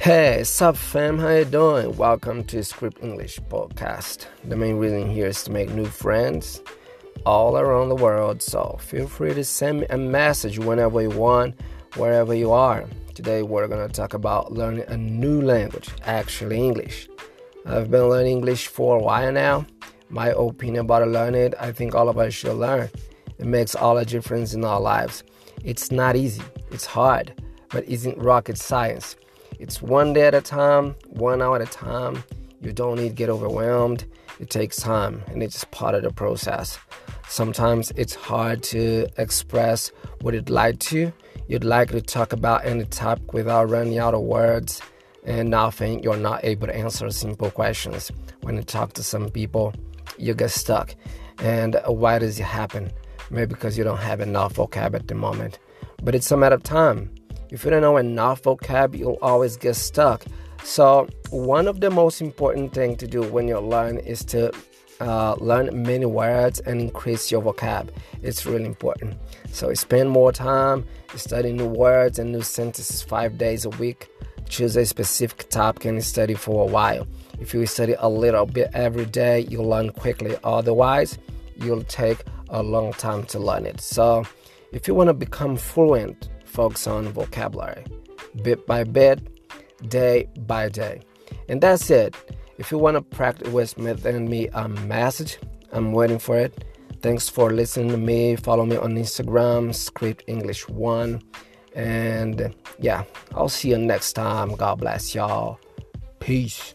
Hey, sup fam, how you doing? Welcome to Script English podcast. The main reason here is to make new friends all around the world, so feel free to send me a message whenever you want, wherever you are. Today we're gonna talk about learning a new language, actually English. I've been learning English for a while now. My opinion about learning it, I think all of us should learn. It makes all the difference in our lives. It's not easy, it's hard, but isn't rocket science. It's one day at a time, one hour at a time. You don't need to get overwhelmed. It takes time and it's just part of the process. Sometimes it's hard to express what you'd like to. You'd like to talk about any topic without running out of words, and often you're not able to answer simple questions. When you talk to some people, you get stuck. And why does it happen? Maybe because you don't have enough vocab at the moment. But it's a matter of time. If you don't know enough vocab, you'll always get stuck. So, one of the most important things to do when you learn is to uh, learn many words and increase your vocab. It's really important. So, spend more time studying new words and new sentences five days a week. Choose a specific topic and study for a while. If you study a little bit every day, you'll learn quickly. Otherwise, you'll take a long time to learn it. So, if you want to become fluent, focus on vocabulary bit by bit, day by day. And that's it. If you want to practice with me, send me a message. I'm waiting for it. Thanks for listening to me. Follow me on Instagram, Script English One. And yeah, I'll see you next time. God bless y'all. Peace.